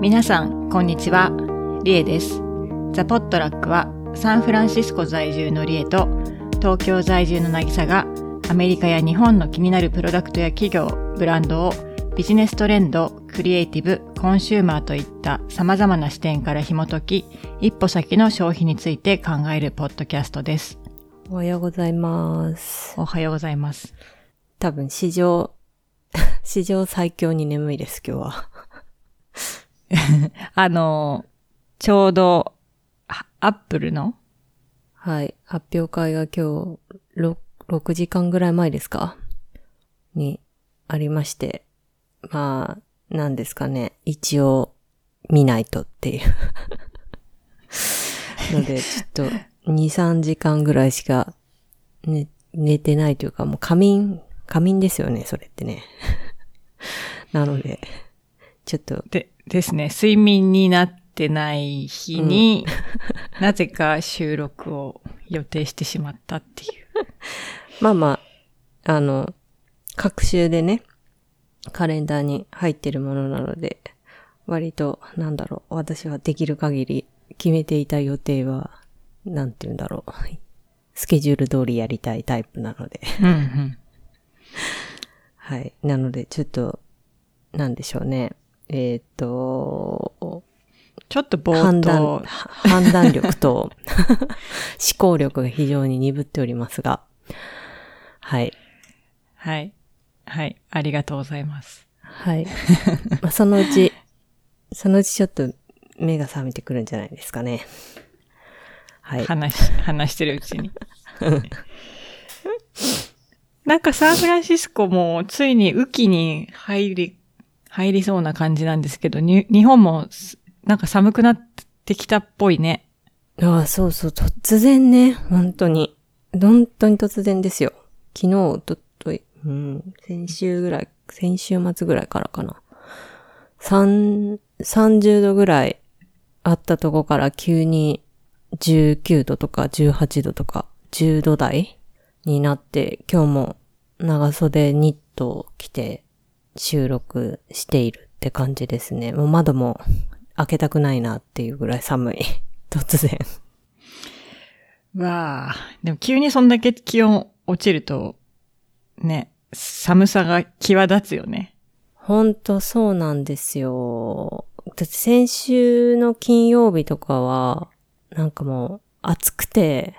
皆さん、こんにちは。リエです。ザ・ポットラックは、サンフランシスコ在住のリエと、東京在住の渚が、アメリカや日本の気になるプロダクトや企業、ブランドを、ビジネストレンド、クリエイティブ、コンシューマーといった様々な視点から紐解き、一歩先の消費について考えるポッドキャストです。おはようございます。おはようございます。多分史上、史上最強に眠いです、今日は。あの、ちょうど、あアップルの？はい。発表会が今日、6, 6時間ぐらい前ですか？にありまして。まあ、なんですかね。一応、見ないとっていう。ので、ちょっと、2、3時間ぐらいしか寝、寝てないというか、もう仮眠、仮眠ですよね、それってね。なので、ちょっと、で、ですね、睡眠になってない日に、なぜか収録を予定してしまったっていう。まあまあ、あの、各週でね、カレンダーに入ってるものなので、割と、なんだろう、私はできる限り決めていた予定は、なんて言うんだろう、スケジュール通りやりたいタイプなので、うんうん。はい。なので、ちょっと、なんでしょうね。えっ、と、ちょっとぼーっ判断、と、判断力と 思考力が非常に鈍っておりますが、はい。はい。はい。ありがとうございます。はい。まあ、そのうち、そのうちちょっと目が覚めてくるんじゃないですかね。はい。話し、話してるうちに。なんかサンフランシスコもついに雨季に入り、入りそうな感じなんですけど、に日本もなんか寒くなってきたっぽいね。ああ、そうそう、突然ね、本当に。本当に突然ですよ。昨日、おととい、うん、先週ぐらい、先週末ぐらいからかな。三、30度ぐらいあったとこから急に19度とか18度とか10度台になって、今日も長袖ニットを着て収録しているって感じですね。もう窓も開けたくないなっていうぐらい寒い。突然。わあ、でも急にそんだけ気温落ちると、ね、寒さが際立つよね。ほんとそうなんですよ。だって先週の金曜日とかは、なんかもう暑くて、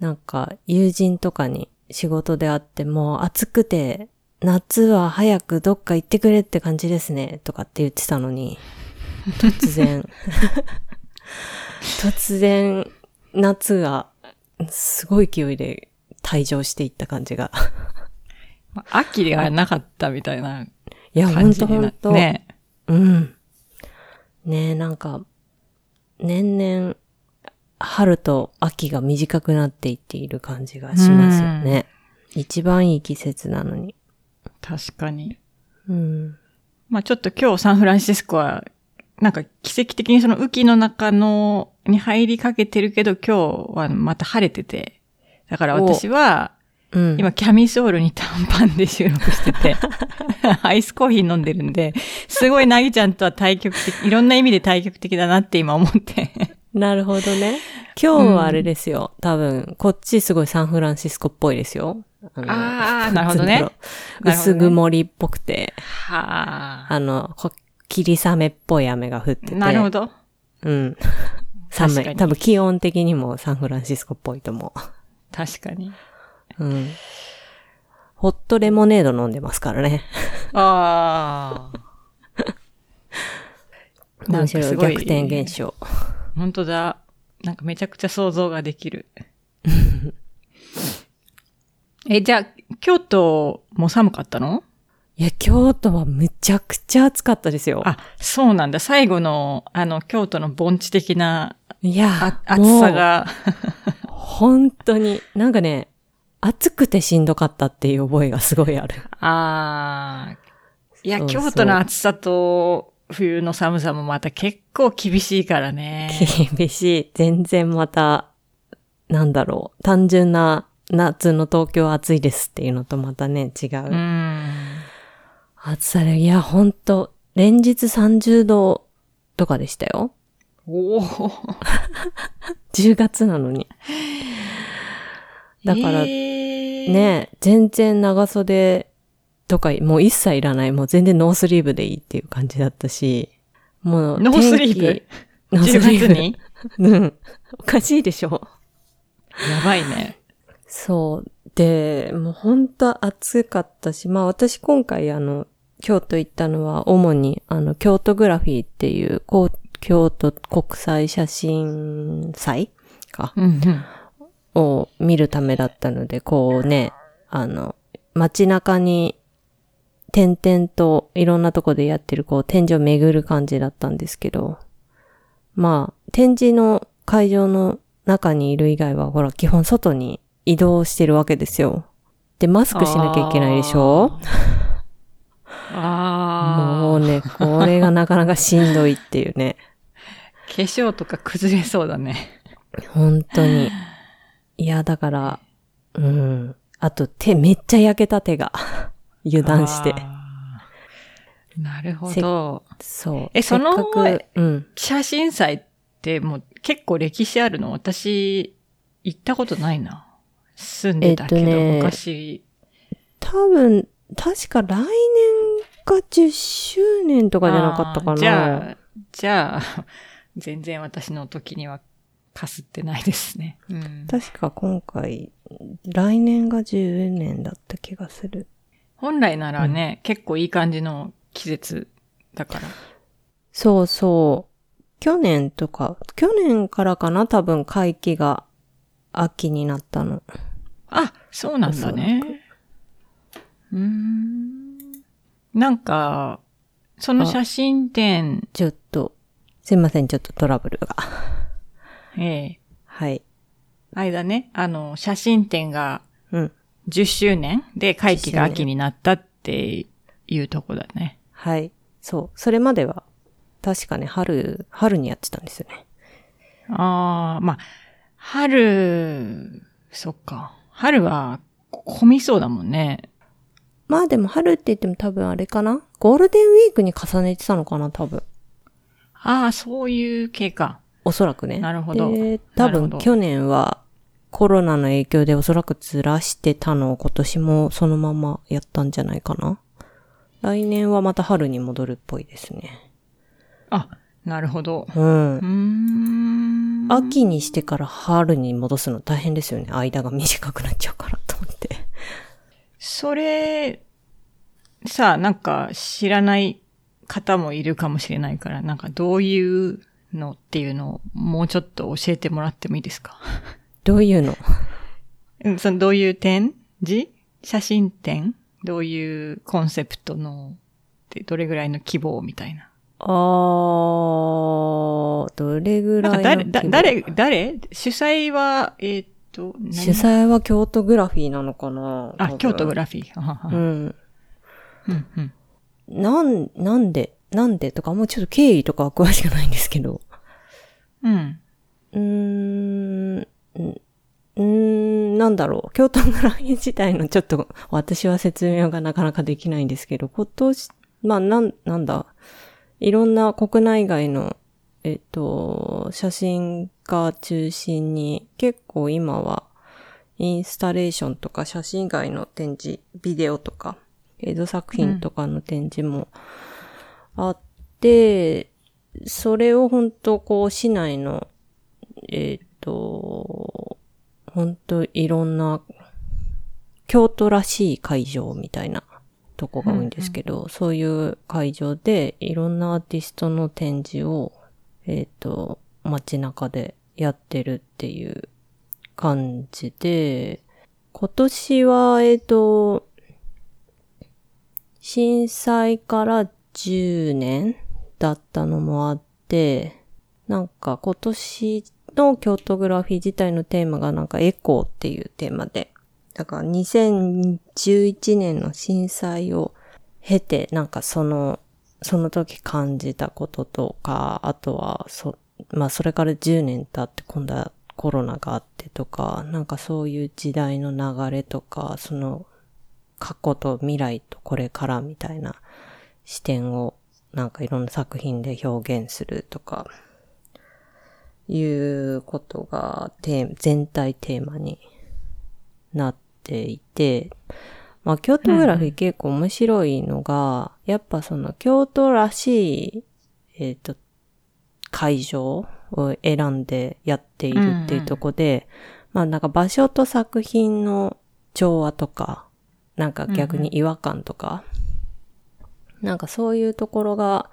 なんか友人とかに仕事で会ってもう暑くて、夏は早くどっか行ってくれって感じですね、とかって言ってたのに、突然、突然、夏がすごい勢いで退場していった感じが。まあ秋ではなかったみたいないや、ほ感じになんとほんと。ね。うん。ねえ、なんか、年々、春と秋が短くなっていっている感じがしますよね。一番いい季節なのに。確かに。うん。まあちょっと今日サンフランシスコは、なんか奇跡的にその雨季の中の、に入りかけてるけど今日はまた晴れてて。だから私は、うん。今キャミソールに短パンで収録してて、アイスコーヒー飲んでるんで、すごいなぎちゃんとは対極的、いろんな意味で対極的だなって今思って。なるほどね。今日はあれですよ。多分、こっちすごいサンフランシスコっぽいですよ。あのあーなるほどね薄曇りっぽくて、はあ。あの、こ霧雨っぽい雨が降ってて。なるほど。うん。寒い。多分気温的にもサンフランシスコっぽいと思確かに。う。うん。ホットレモネード飲んでますからね。ああ。なん面白い逆転現象。本当だ。なんかめちゃくちゃ想像ができる。え、じゃあ、京都も寒かったの？いや、京都はむちゃくちゃ暑かったですよ。あ、そうなんだ。最後の、あの、京都の盆地的ないやあ、暑さ。が。本当に、なんかね、暑くてしんどかったっていう覚えがすごいある。ああ。いや、そうそう京都の暑さと冬の寒さもまた結構厳しいからね。厳しい。全然また、なんだろう。単純な夏の東京暑いですっていうのとまたね、違う。うん。暑さで、いや、ほんと、連日30度とかでしたよ。おお。10月なのに。だから、えー、ね、全然長袖とか、もう一切いらない。もう全然ノースリーブでいいっていう感じだったし、もうノースリーブ？ノースリーブ10月に？うん。おかしいでしょ。やばいね。そう。で、もう本当暑かったし、まあ私今回あの、京都行ったのは主にあの、京都グラフィーっていう、こう京都国際写真祭か、うんうん。を見るためだったので、こうね、あの、街中に点々といろんなとこでやってるこう展示を巡る感じだったんですけど、まあ、展示の会場の中にいる以外は、ほら、基本外に移動してるわけですよ。で、マスクしなきゃいけないでしょ？ああ。もうね、これがなかなかしんどいっていうね。化粧とか崩れそうだね。本当に。いや、だから、うん。あと手、めっちゃ焼けた手が。油断して。なるほど。そう。えそのうん。写真祭ってもう結構歴史あるの？私、行ったことないな。住んでたけど、えっとね昔。多分、確か来年が10周年とかじゃなかったかな。じゃあ、じゃあ、全然私の時にはかすってないですね。うん、確か今回、来年が10年だった気がする。本来ならね、結構いい感じの季節だから。そうそう。去年とか、去年からかな多分会期が秋になったの。あ、そうなんだね。うーん。なんか、その写真展、ちょっと、すいません、ちょっとトラブルが。ええはい。間ね、あの、写真展がうん。10周年で会期が10周年秋になったっていうとこだね。はい。そう。それまでは、確かね、春、春にやってたんですよね。ああ、まあ、春、そっか。春は混みそうだもんね。まあでも春って言っても多分あれかな？ゴールデンウィークに重ねてたのかな多分。ああ、そういう系か。おそらくね。なるほどで、多分去年はコロナの影響でおそらくずらしてたのを今年もそのままやったんじゃないかな。来年はまた春に戻るっぽいですね。あ、なるほど。うんう。ーん。秋にしてから春に戻すの大変ですよね。間が短くなっちゃうからと思って。それ、さあ、なんか知らない方もいるかもしれないから、なんかどういうのっていうのをもうちょっと教えてもらってもいいですか？どういうの？うんそのどういう展示？写真展？どういうコンセプトの、でどれぐらいの希望みたいな？あー、どれぐらない誰、誰、誰？主催は、えーっと、何？主催は京都グラフィーなのかな？あ、京都グララフィー。うん。うんうん。なん、なんで、なんでとか、もうちょっと経緯とかは詳しくないんですけど。うん。うーん、うーん、なんだろう。京都グラフィー自体のちょっと私は説明がなかなかできないんですけど、今年、まあ、なん、なんだ？いろんな国内外の、えっと、写真家中心に、結構今は、インスタレーションとか写真以外の展示、ビデオとか、映像作品とかの展示もあって、それを本当こう市内の、えっ、と、本当いろんな、京都らしい会場みたいなとこが多いんですけど、そういう会場でいろんなアーティストの展示を、えっ、と、街中でやってるっていう感じで、今年は、えっ、と、震災から10年だったのもあって、なんか今年の京都グラフィー自体のテーマがなんかエコーっていうテーマで、だから2011年の震災を経て、なんかその、その時感じたこととか、あとは、そ、まあそれから10年経って今度はコロナがあってとか、なんかそういう時代の流れとか、その過去と未来とこれからみたいな視点をなんかいろんな作品で表現するとか、いうことがテーマ、全体テーマになっていて、まあ、京都グラフィー結構面白いのが、やっぱその京都らしい、えっ、と、会場を選んでやっているっていうとこで、まあなんか場所と作品の調和とか、なんか逆に違和感とか、なんかそういうところが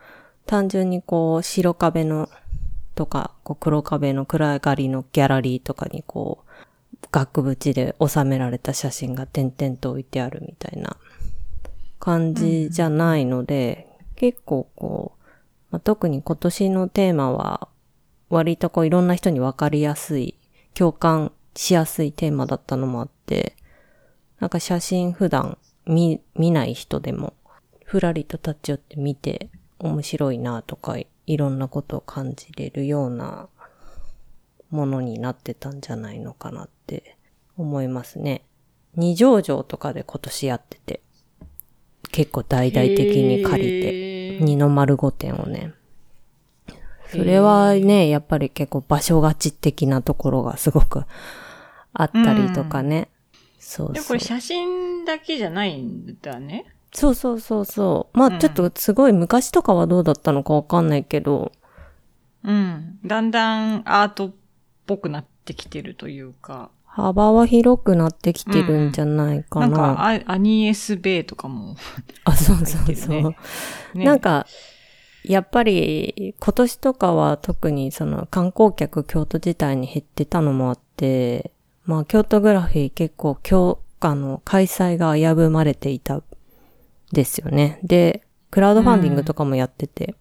単純にこう白壁のとか、こう黒壁の暗がりのギャラリーとかにこう、額縁で収められた写真が点々と置いてあるみたいな感じじゃないので、結構こう、まあ、特に今年のテーマは割とこういろんな人にわかりやすい、共感しやすいテーマだったのもあって、なんか写真普段見、見ない人でも、ふらりと立ち寄って見て面白いなとか、いろんなことを感じれるようなものになってたんじゃないのかなって思いますね。二条城とかで今年やってて、結構大々的に借りて、二の丸御殿をね。それはね、やっぱり結構場所がち的なところがすごくあったりとかね。そうそう。でもこれ写真だけじゃないんだね。そうそうそうそう。まあ、ちょっとすごい昔とかはどうだったのかわかんないけど、うん。だんだんアートっぽくなってきてるというか。幅は広くなってきてるんじゃないかな。なんかア、アニエスベイとかも。あ、そうそうそう。ねなんか、やっぱり今年とかは特にその観光客京都自体に減ってたのもあって、まあ京都グラフィー結構今日、あの、開催が危ぶまれていたですよね。で、クラウドファンディングとかもやってて、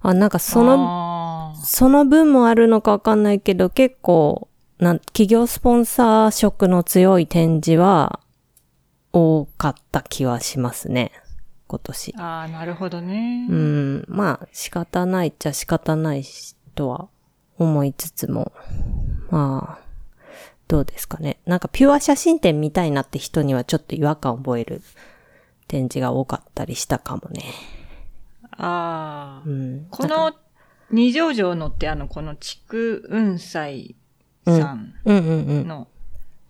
あ、なんかその、の、その分もあるのかわかんないけど、結構、なん、企業スポンサー色の強い展示は多かった気はしますね。今年。ああ、なるほどね。うん、まあ仕方ないっちゃ仕方ないしとは思いつつも、まあ、どうですかね。なんかピュア写真展見たいなって人にはちょっと違和感を覚える展示が多かったりしたかもね。ああう。ん。この二条城のってあの、この竹雲斎さんうんうんうん。の、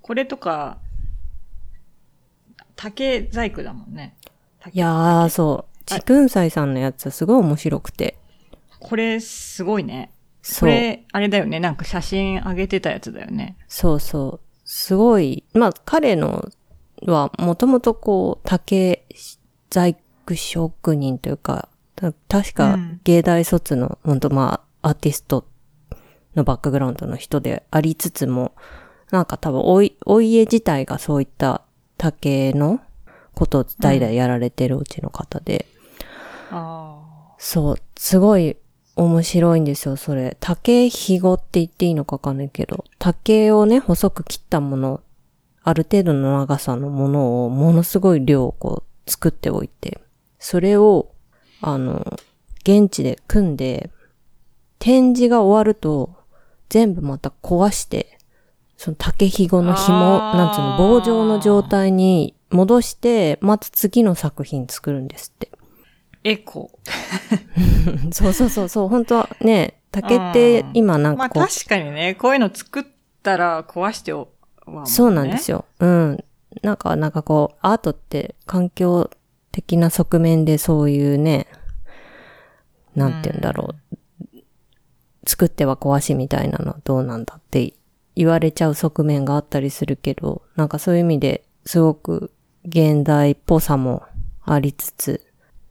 これとか、竹細工だもんね。竹いやー、そう。ちくんさんのやつはすごい面白くて。これすごいね。こ。れ、あれだよね。なんか写真上げてたやつだよね。そうそう。すごい、まあ彼のはもともとこう、竹細工職人というか、た確うかん。芸大卒の、本当まあ、アーティストのバックグラウンドの人でありつつも、なんか多分おい、お家自体がそういった竹のことを代々やられてるうちの方で、あそう、すごい面白いんですよ、それ。竹ひごって言っていいのかわかんないけど、竹をね、細く切ったもの、ある程度の長さのものをものすごい量こう作っておいて、それを、あの、現地で組んで、展示が終わると、全部また壊して、その竹ひごの紐、なんつうの、棒状の状態に戻して、また次の作品作るんですって。あ。エコ。そうそうそうそう、本当はね、竹って今なんまあかこう、確かにね、こういうの作ったら壊してねそうなんですよ。うん。なんか、なんかこう、アートって環境的な側面でそういうね、なんて言うんだろう。作っては壊しみたいなのはどうなんだって言われちゃう側面があったりするけど、なんかそういう意味ですごく現代っぽさもありつつ、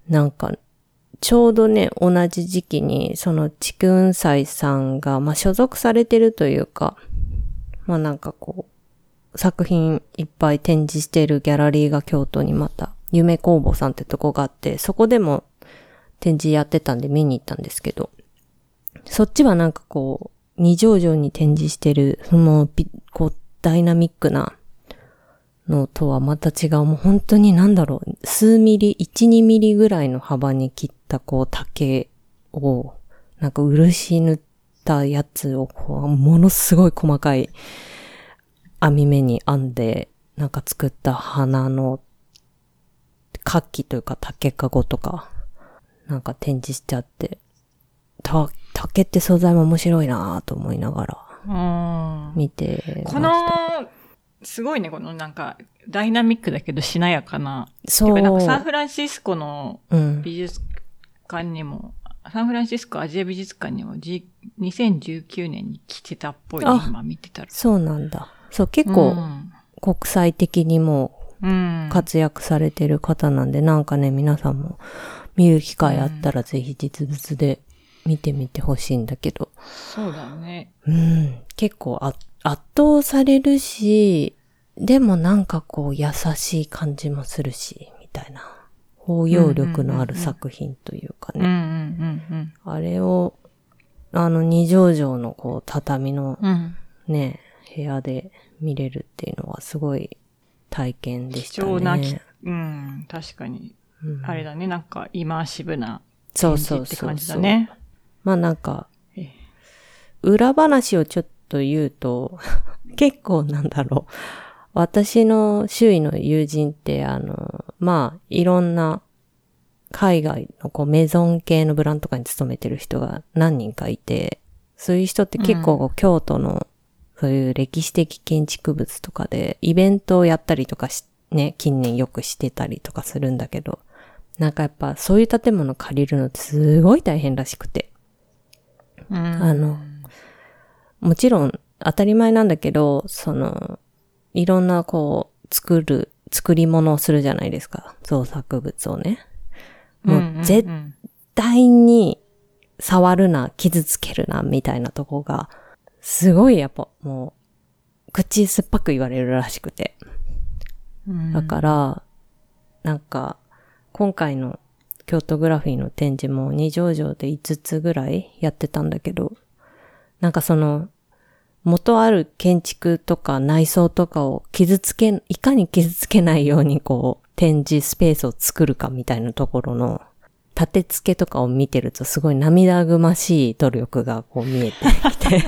なんかちょうどね、同じ時期に、その、ちくんさいさんが、まあ、所属されてるというか、まあ、なんかこう、作品いっぱい展示してるギャラリーが京都にまた、夢工房さんってとこがあって、そこでも展示やってたんで見に行ったんですけど、そっちはなんかこう、二条城に展示してる、その、こう、ダイナミックなのとはまた違う、もう本当になんだろう、数ミリ、1、2ミリぐらいの幅に切ったこう竹を、なんか漆塗ったやつをこう、ものすごい細かい網目に編んで、なんか作った花の、活気というか竹かごとか、なんか展示してあって、た、竹って素材も面白いなと思いながらうん。見てました。この、すごいね、このなんか、ダイナミックだけどしなやかな。そう。なんかサンフランシスコのうん。美術館にも、サンフランシスコアジア美術館にも、G、2019年に来てたっぽいね、あ今見てたら。そうなんだ。そう、結う構ん国際的にもうん。活躍されてる方なんで、なんかね、皆さんも見る機会あったらぜひ実物で見てみてほしいんだけど。そうだね。うん。結構あ圧倒されるし、でもなんかこう優しい感じもするし、みたいな。包容力のある作品というかうんうね。んあれを、あの二畳畳のこう畳のうんうん。うん。ね、部屋で見れるっていうのはすごい体験でし貴たね。重なき、うん、確かに。うんあれだね、なんか、イマーシブなそう展そうそう示って感じだね。まあなんかええ、裏話をちょっと言うと、結構なんだろう。私の周囲の友人って、あの、まあ、いろんな海外のこうメゾン系のブランドとかに勤めてる人が何人かいて、そういう人って結構京都のそういう歴史的建築物とかでイベントをやったりとかし、ね、近年よくしてたりとかするんだけど、なんかやっぱそういう建物借りるのってすごい大変らしくて。うん。あの、もちろん当たり前なんだけど、その、いろんなこう、作る、作り物をするじゃないですか。創作物をね。もう絶うん対に触るな、傷つけるな、みたいなとこが、すごいやっぱもう、口酸っぱく言われるらしくて。うんだから、なんか、今回の京都グラフィーの展示も二条城で5つぐらいやってたんだけど、なんかその、元ある建築とか内装とかを傷つけ、いかに傷つけないようにこう、展示スペースを作るかみたいなところの、立て付けとかを見てるとすごい涙ぐましい努力がこう見えてきて。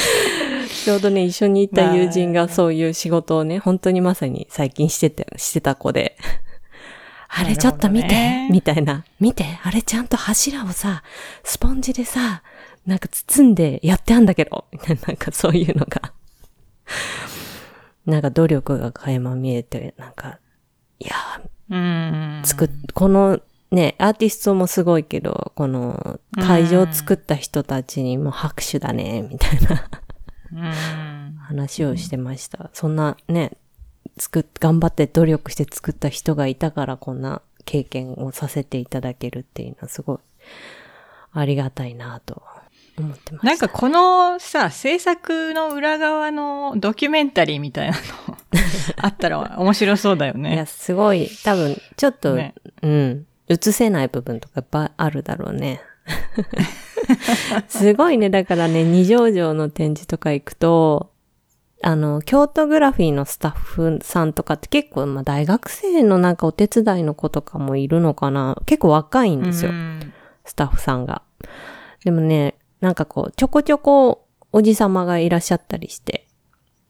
ちょうどね、一緒に行った友人がそういう仕事をね、本当にまさに最近してて、してた子で、あれちょっと見て、ねみたいな。見て、あれちゃんと柱をさ、スポンジでさ、なんか包んでやってあんだけど、みたいな、なんかそういうのが、なんか努力が垣間見えて、なんか、いやー、うん。作っ、このね、アーティストもすごいけど、この会場を作った人たちにも拍手だね、みたいなうん。話をしてました。そんなね、作っ、頑張って努力して作った人がいたからこんな経験をさせていただけるっていうのはすごいありがたいなと思ってました。なんかこのさ、制作の裏側のドキュメンタリーみたいなの あったら面白そうだよいや、ね。すごい、多分、ちょっと、ねうん、映せない部分とかいっぱいあるだろうね。すごいね、だからね、二条城の展示とか行くと、あの、京都グラフィーのスタッフさんとかって結構、まあ大学生のなんかお手伝いの子とかもいるのかな結構若いんですよ。うんスタッフさんが。でもね、なんかこう、ちょこちょこおじさまがいらっしゃったりして、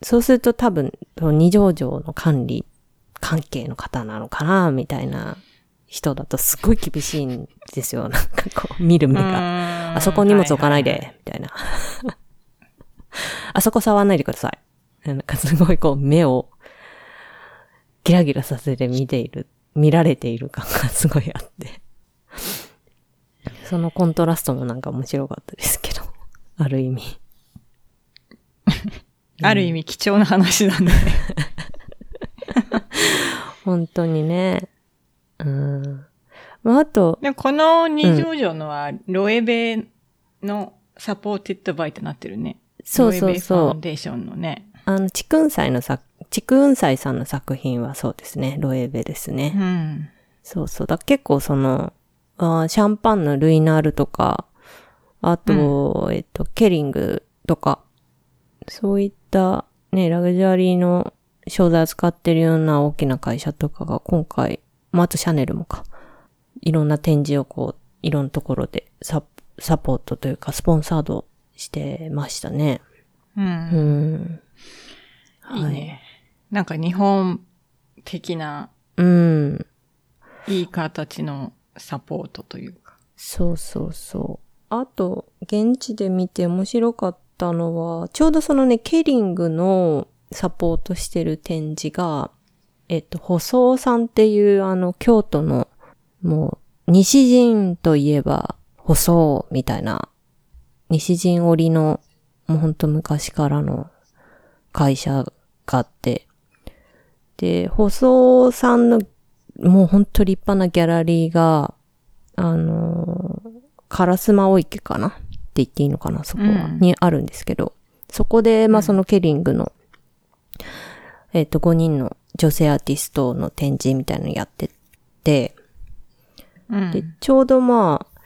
そうすると多分、二条城の管理関係の方なのかな、みたいな人だとすっごい厳しいんですよ。なんかこう、見る目が。あそこ荷物置かないで、みたいな。あそこ触らないでください。なんかすごいこう、目をギラギラさせて見ている、見られている感がすごいあって。そのコントラストもなんか面白かったですけど。ある意味。ある意味貴重な話だね。本当にね。うん。まあ、あと、この二条城のは、ロエベの supported by となってるね。そうそうロエベ Foundation そうのね。あの、チクンサイの作、チクンサイさんの作品はそうですね。ロエベですね。うん。そうそう。だ結構その、あーシャンパンのルイナールとか、あと、えっと、ケリングとか、そういったね、ラグジュアリーの商材を使ってるような大きな会社とかが今回、まあ、あとシャネルもか、いろんな展示をこう、いろんなところでササポートというかスポンサードしてましたね。う。うんん。いいね。なんか日本的な、うん。いい形のサポートというか。そうそうそう。あと、現地で見て面白かったのは、ちょうどそのね、ケリングのサポートしてる展示が、えっと、細尾さんっていうあの、京都の、もう、西陣といえば、細尾みたいな、西陣織の、もうほんと昔からの会社があって、で、細尾さんの、もうほんと立派なギャラリーが、あのー、烏丸池かなって言っていいのかなそこは、うん。にあるんですけど、そこで、まあ、うん。そのケリングの、えっ、と、5人の女性アーティストの展示みたいなのやってて、うん。で、ちょうどまあ、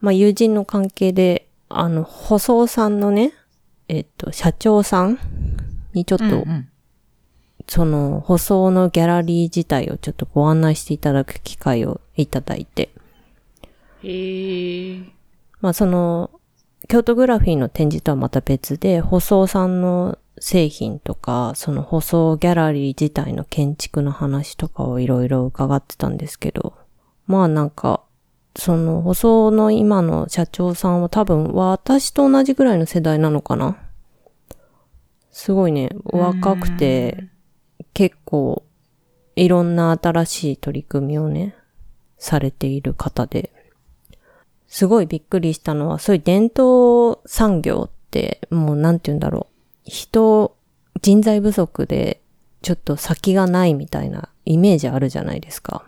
まあ、友人の関係で、あの、細尾さんのね、えっ、と、社長さんにちょっと、うんうんその、舗装のギャラリー自体をちょっとご案内していただく機会をいただいて、へえ。まあその、京都グラフィーの展示とはまた別で、舗装さんの製品とか、その舗装ギャラリー自体の建築の話とかをいろいろ伺ってたんですけど、まあなんか、その舗装の今の社長さんは多分私と同じぐらいの世代なのかな？すごいね、若くて、結構いろんな新しい取り組みをね、されている方で、すごいびっくりしたのは、そういう伝統産業って、もうなんて言うんだろう。人、人材不足で、ちょっと先がないみたいなイメージあるじゃないですか。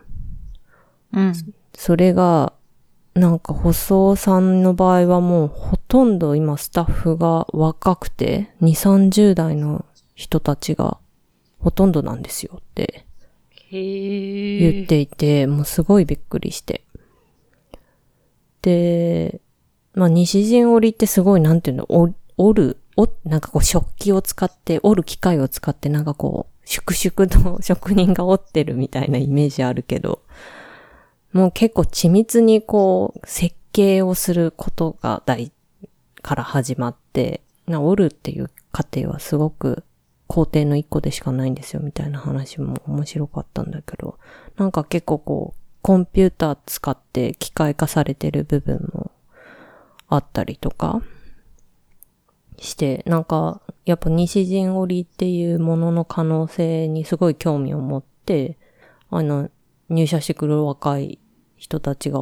うん。それが、なんか、細尾さんの場合はもうほとんど今スタッフが若くて、2、30代の人たちがほとんどなんですよってへえ。言っていて、もうすごいびっくりして。で、まあ、西陣織ってすごい、なんていうの、お織る、お、なんかこう食器を使って、織る機械を使って、なんかこう、粛々と職人が織ってるみたいなイメージあるけど、もう結構緻密にこう、設計をすることが大、から始まって、な織るっていう過程はすごく工程の一個でしかないんですよ、みたいな話も面白かったんだけど、なんか結構こう、コンピューター使って機械化されてる部分もあったりとかして、なんか、やっぱ西陣織っていうものの可能性にすごい興味を持って、あの、入社してくる若い人たちが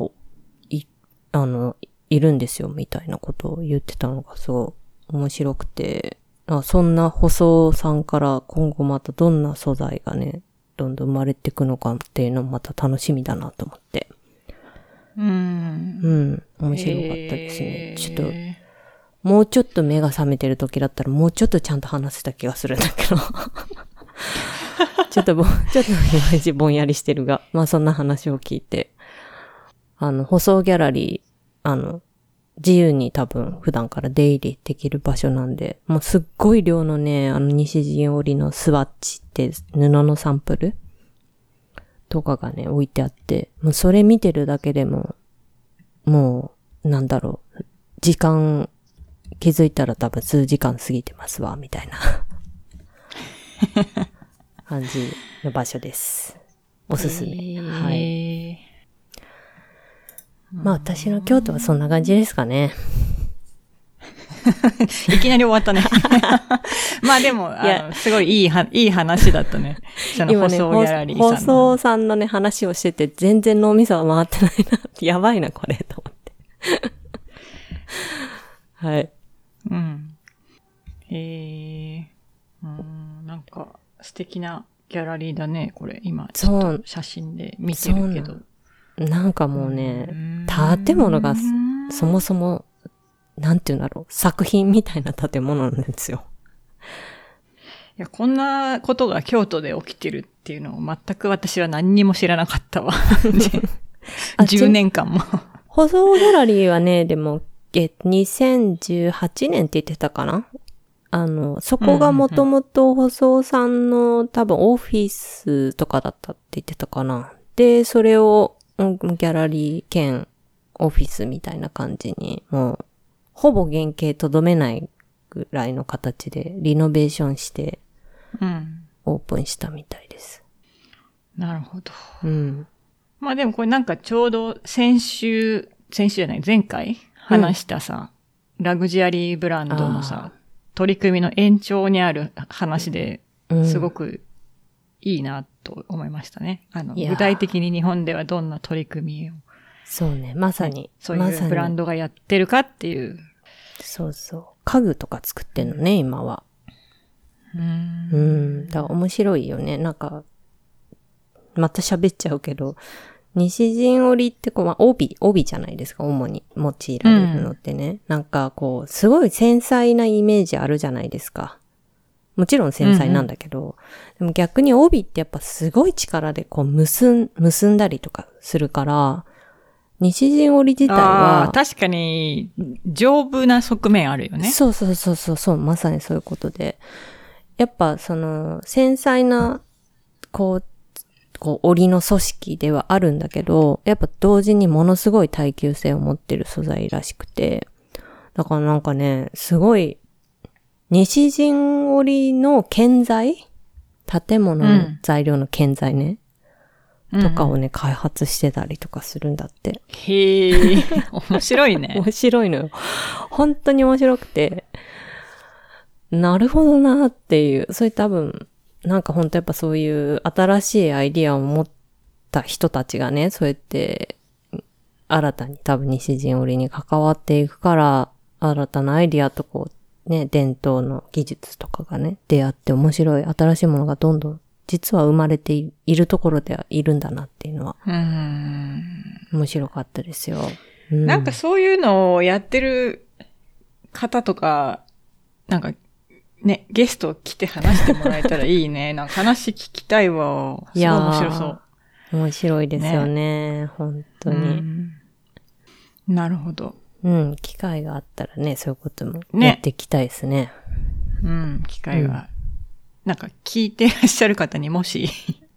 い、あの、いるんですよ、みたいなことを言ってたのがすごい面白くて、あそんな細さんから今後またどんな素材がね、どんどん生まれていくのかっていうのもまた楽しみだなと思って。うん。うん、面白かったですね。ちょっと、もうちょっと目が覚めてる時だったらもうちょっとちゃんと話せた気がするんだけど。ちょっとぼん、ちょっといまいちぼんやりしてるが、まあそんな話を聞いて、あの、舗装ギャラリー、あの、自由に多分普段から出入りできる場所なんで、もうすっごい量のね、あの西陣織のスワッチって布のサンプルとかがね、置いてあって、もうそれ見てるだけでも、もう、なんだろう、時間、気づいたら多分数時間過ぎてますわ、みたいな 感じの場所です。おすすめ。はい。い。まあ私の京都はそんな感じですかね。いきなり終わったね。まあでも、いやあの、すごいいいは、いい話だったね。その放送ギャラリー放さんの。送さんのね、話をしてて、全然脳みそは回ってないな。やばいな、これ、と思って。はい。うん。へえ。うん、なんか、素敵なギャラリーだね、これ。今、ちょっと写真で見てるけど。なんかもうね、うん建物がそもそも、なんて言うんだろう、作品みたいな建物なんですよ。いや、こんなことが京都で起きてるっていうのを全く私は何にも知らなかったわ。あち10年間も。保存ギャラリーはね、でも、え、2018年って言ってたかな？あの、そこがもともと保送さんの多分オフィスとかだったって言ってたかな。で、それをうんギャラリー兼オフィスみたいな感じに、もう、ほぼ原型とどめないぐらいの形でリノベーションしてうん。オープンしたみたいです。なるほど。うん。まあでもこれなんかちょうど先週、先週じゃない、前回話したさ、ラグジュアリーブランドのさ、取り組みの延長にある話で、うんすごくいいなと思いましたね。あの、具体的に日本ではどんな取り組みを、そうね、まさに。そういうブランドがやってるかっていう。そうそう。家具とか作ってんのね、今は。うんうん。だから面白いよね。なんか、また喋っちゃうけど、西陣織ってこう、まあ、帯、帯じゃないですか、主に用いられるのってね。なんかこう、すごい繊細なイメージあるじゃないですか。もちろん繊細なんだけど、でも逆に帯ってやっぱすごい力でこう結ん、結んだりとかするから、西陣織自体は確かに、丈夫な側面あるよね。そうそうそうそうそう、まさにそういうことで。やっぱその繊細な、こう、こう、織の組織ではあるんだけど、やっぱ同時にものすごい耐久性を持ってる素材らしくて、だからなんかね、すごい、西陣織の建材？建物の材料の建材ね、とかをね、開発してたりとかするんだって。へえ、面白いね。面白いのよ。本当に面白くて、なるほどなっていう、それ多分、なんか本当やっぱそういう新しいアイディアを持った人たちがね、そうやって、新たに多分西陣織に関わっていくから、新たなアイディアとこう、ね、伝統の技術とかがね、出会って面白い新しいものがどんどん、実は生まれていいるところではいるんだなっていうのはうん。面白かったですよ。うんなんかそういうのをやってる方とか、なんか、ね、ゲスト来て話してもらえたらいいね。なんか話聞きたいわ。すごいいやー面白そう。面白いですよね。本当に、うんなるほど。うん。機会があったらね、そういうこともねやっていきたいですね。うん、機会が。なんか聞いてらっしゃる方にもし、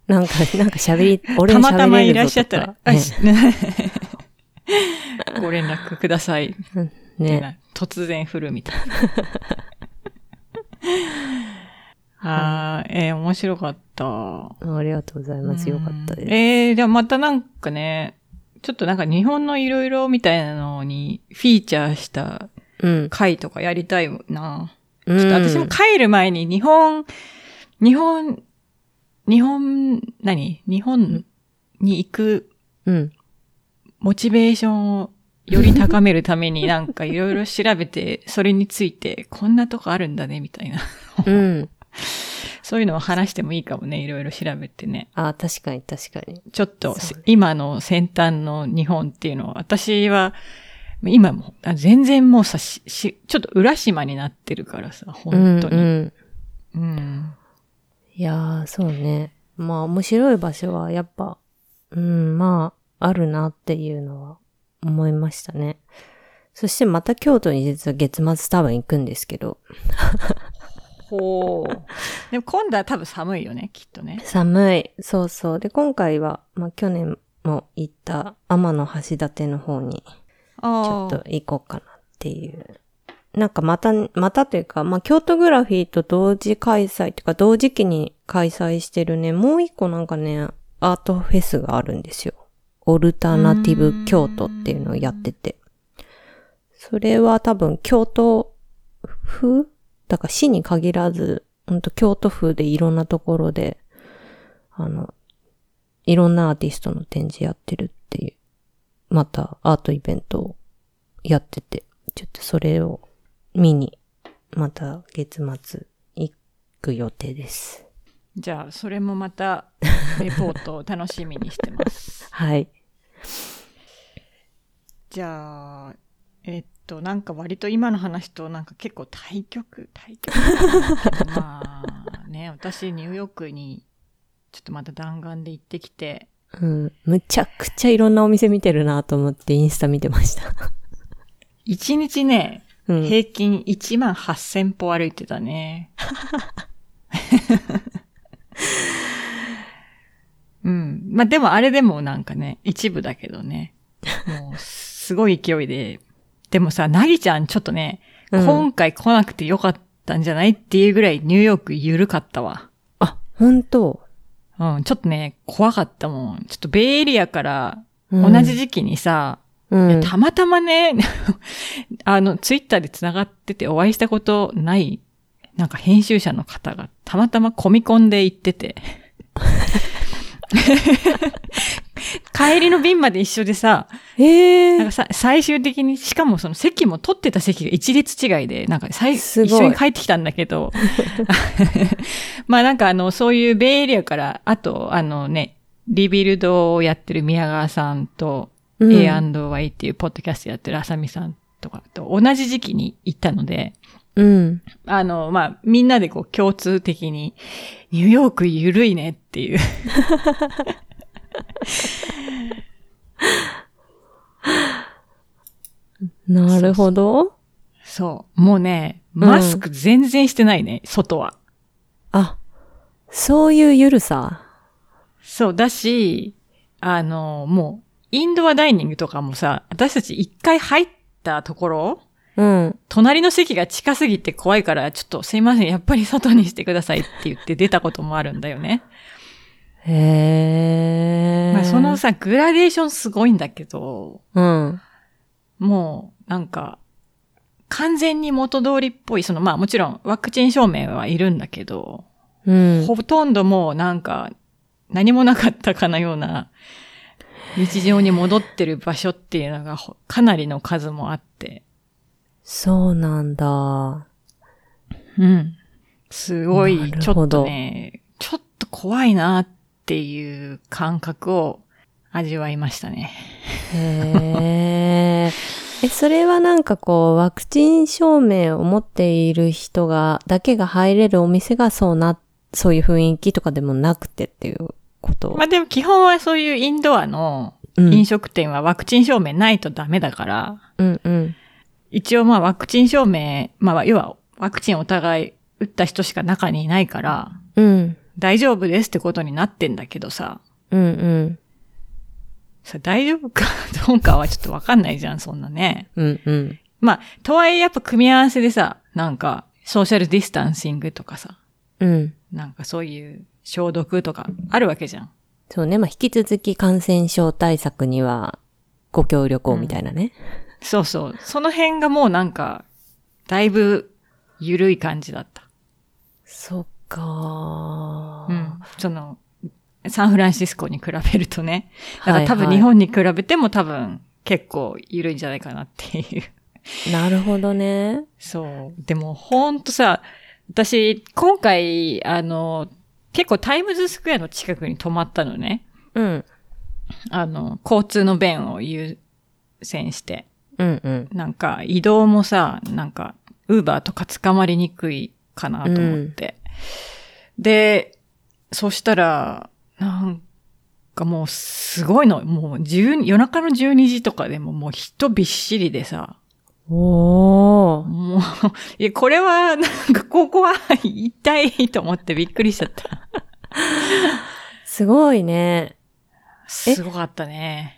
なんか、なんか喋り、俺たまたまいらっしゃったらねし ご連絡ください。ね。突然振るみたいな。あーえー面白かった。ありがとうございます。よかったです。えー、じゃあまたなんかね、ちょっとなんか日本のいろいろみたいなのにフィーチャーしたうん。回とかやりたいな。ちょちょっと私も帰る前に日本、日本、日本、何？日本に行くうん。モチベーションをより高めるためになんかいろいろ調べて、それについてこんなとこあるんだねみたいな。うん。そういうのを話してもいいかもね、いろいろ調べてね。あ、確かに確かに。ちょっと、ね今の先端の日本っていうのは、私は、今も、あ全然もうさしし、ちょっと浦島になってるからさ、本当に。うんうん。うん。いやー、そうね。まあ、面白い場所はやっぱ、うん、まあ、あるなっていうのは思いましたね。そしてまた京都に実は月末多分行くんですけど、ほう。でも今度は多分寒いよね、きっとね。寒い。そうそう。で、今回は、まあ去年も行った天の橋立の方にちょっと行こうかなっていう。なんかまた、またというか、まあ京都グラフィーと同時開催というか同時期に開催してるね、もう一個なんかね、アートフェスがあるんですよ。オルタナティブ京都っていうのをやってて。それは多分京都府だから市に限らず、ほんと京都府でいろんなところで、あの、いろんなアーティストの展示やってるっていう、またアートイベントをやってて、ちょっとそれを見に、また月末行く予定です。じゃあ、それもまた、レポートを楽しみにしてます。はい。じゃあ、えっと、なんか割と今の話となんか結構対局、対局。まあね、私ニューヨークにちょっとまた弾丸で行ってきて、うん。むちゃくちゃいろんなお店見てるなと思ってインスタ見てました。1日ね、うん。平均1万8000歩歩いてたね。うん。まあでもあれでもなんかね、一部だけどね。もう、すごい勢いで。でもさ、なぎちゃんちょっとね、うん今回来なくてよかったんじゃないっていうぐらいニューヨーク緩かったわ。あ、本当？うん、ちょっとね、怖かったもん。ちょっとベイエリアからうん同じ時期にさ、うん。たまたまね、あの、ツイッターで繋がっててお会いしたことない、なんか編集者の方がたまたまコミコンで行ってて。帰りの便まで一緒でさ、ええ。なんかさ最終的に、しかもその席も取ってた席が一列違いで、なんか最一緒に帰ってきたんだけど、まあなんかあの、そういうベイエリアから、あとあのね、リビルドをやってる宮川さんと、うん。A&Y っていうポッドキャストやってるあさみさんとかと同じ時期に行ったので、うん。あの、まあ、みんなでこう共通的に、ニューヨークゆるいねっていう。なるほど。そう。もうね、マスク全然してないね、外は。あ、そういうゆるさ？そう、だし、あの、もう、インドアダイニングとかもさ、私たち一回入ったところ、うん。隣の席が近すぎて怖いから、ちょっとすいません、やっぱり外にしてくださいって言って出たこともあるんだよね。へえ。まあ、そのさ、グラデーションすごいんだけど、うん。もう、なんか、完全に元通りっぽい、その、まあもちろんワクチン証明はいるんだけど、うん。ほとんどもうなんか、何もなかったかのような、日常に戻ってる場所っていうのがほかなりの数もあって、そうなんだ。うん。すごいちょっとね、ちょっと怖いなっていう感覚を味わいましたね。へえ。え、それはなんかこう、ワクチン証明を持っている人が、だけが入れるお店がそうな、そういう雰囲気とかでもなくてっていうこと？まあでも基本はそういうインドアのうん飲食店はワクチン証明ないとダメだから、うんうん。一応まあワクチン証明、まあ要はワクチンお互い打った人しか中にいないから、うん。大丈夫ですってことになってんだけどさ、うんうん。それ大丈夫かどうかはちょっとわかんないじゃん、そんなね。うんうん。まあ、とはいえやっぱ組み合わせでさ、なんか、ソーシャルディスタンシングとかさ、うん。なんかそういう消毒とかあるわけじゃん。そうね。まあ、引き続き感染症対策にはご協力をみたいなね。そうそう。その辺がもうなんか、だいぶ緩い感じだった。そっかーうん。その、サンフランシスコに比べるとね。だから多分日本に比べても多分結構緩いんじゃないかなっていう。なるほどね。そう。でもほんとさ、私、今回、あの、結構タイムズスクエアの近くに泊まったのね。うん。あの、交通の便を優先して。うんうん。なんか移動もさ、なんか、ウーバーとか捕まりにくいかなと思って。で、そしたら、なんかもうすごいの。もう10夜中の12時とかでももう人びっしりでさ。おー。もう、いや、これは、なんかここは痛いと思ってびっくりしちゃった。すごいね。すごかったね。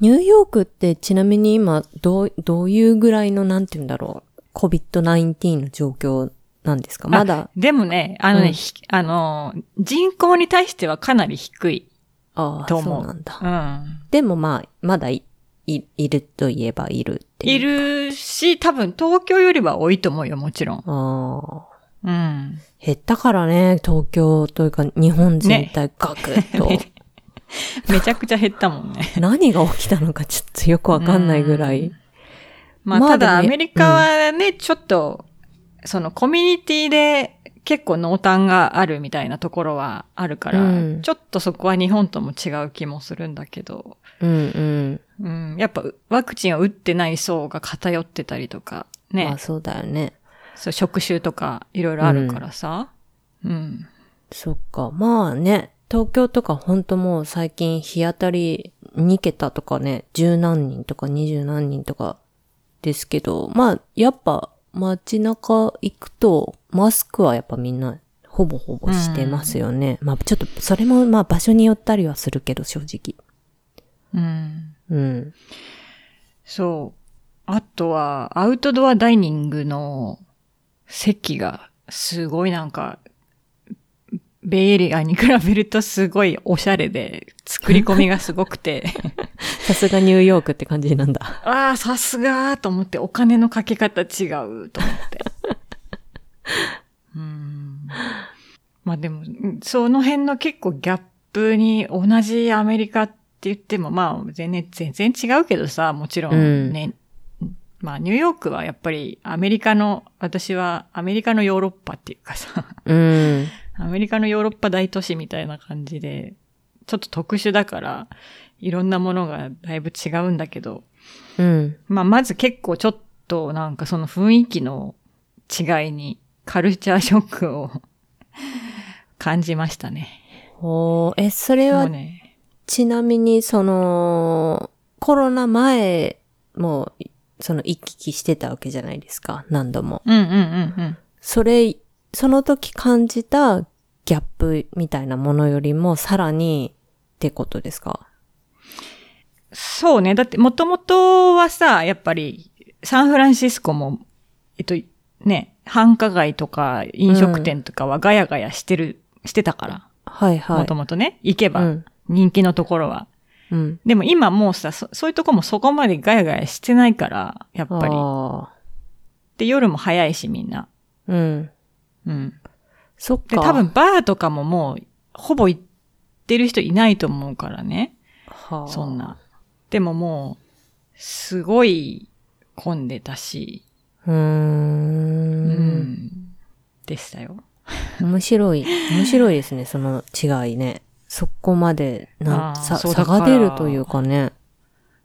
ニューヨークってちなみに今、どう、どういうぐらいの、なんて言うんだろう。COVID-19 の状況なんですか？まだ。でもね、あのね、うんひあの、人口に対してはかなり低いああ、と思う。そうなんだ。うん。でもまあ、まだい、い、いるといえばいるっているし、多分東京よりは多いと思うよ、もちろん。ああ。うん。減ったからね、東京というか日本全体ガクッと。めちゃくちゃ減ったもんね。何が起きたのかちょっとよくわかんないぐらい。まあ、まあただアメリカはね、ちょっと、そのコミュニティで結構濃淡があるみたいなところはあるから、うんちょっとそこは日本とも違う気もするんだけど、うんうん。うん、やっぱワクチンを打ってない層が偏ってたりとか、ね、まあそうだよね。そう職種とかいろいろあるからさ、うん。そっか。まあね、東京とかほんともう最近日当たり2桁とかね、十何人とか二十何人とかですけど、まあやっぱ街中行くとマスクはやっぱみんなほぼほぼしてますよね。まあちょっとそれもまあ場所によったりはするけど正直。うん。うん。そう。あとは、アウトドアダイニングの席が、すごいなんか、ベイエリアに比べるとすごいおしゃれで、作り込みがすごくて、さすがニューヨークって感じなんだ。ああ、さすがーと思って、お金のかけ方違うと思って。うんまあでも、その辺の結構ギャップに同じアメリカって言っても、まあ全然、全然違うけどさ、もちろんね、まあニューヨークはやっぱりアメリカの、私はアメリカのヨーロッパっていうかさ、うん。アメリカのヨーロッパ大都市みたいな感じで、ちょっと特殊だから、いろんなものがだいぶ違うんだけど、うん。まあ、まず結構ちょっとなんかその雰囲気の違いにカルチャーショックを 感じましたね。おーえ、それはね、ちなみに、その、コロナ前も、その行き来してたわけじゃないですか、何度も。うんうんうんうん。それ、その時感じたギャップみたいなものよりもさらにってことですか？そうね。だってもともとはさ、やっぱりサンフランシスコも、えっと、ね、繁華街とか飲食店とかはガヤガヤしてる、してたから。はいはい。もともとね、行けばうん。人気のところは。うん。でも今もうさそ、そういうとこもそこまでガヤガヤしてないから、やっぱり。あで、夜も早いしみんな。ーうん。うん。そっか。で、多分バーとかももう、ほぼ行ってる人いないと思うからね。はあ、そんな。でももう、すごい混んでたし、うー。うんん、でしたよ。面白い。面白いですね、その違いね。そこまで、な差が出るというかね。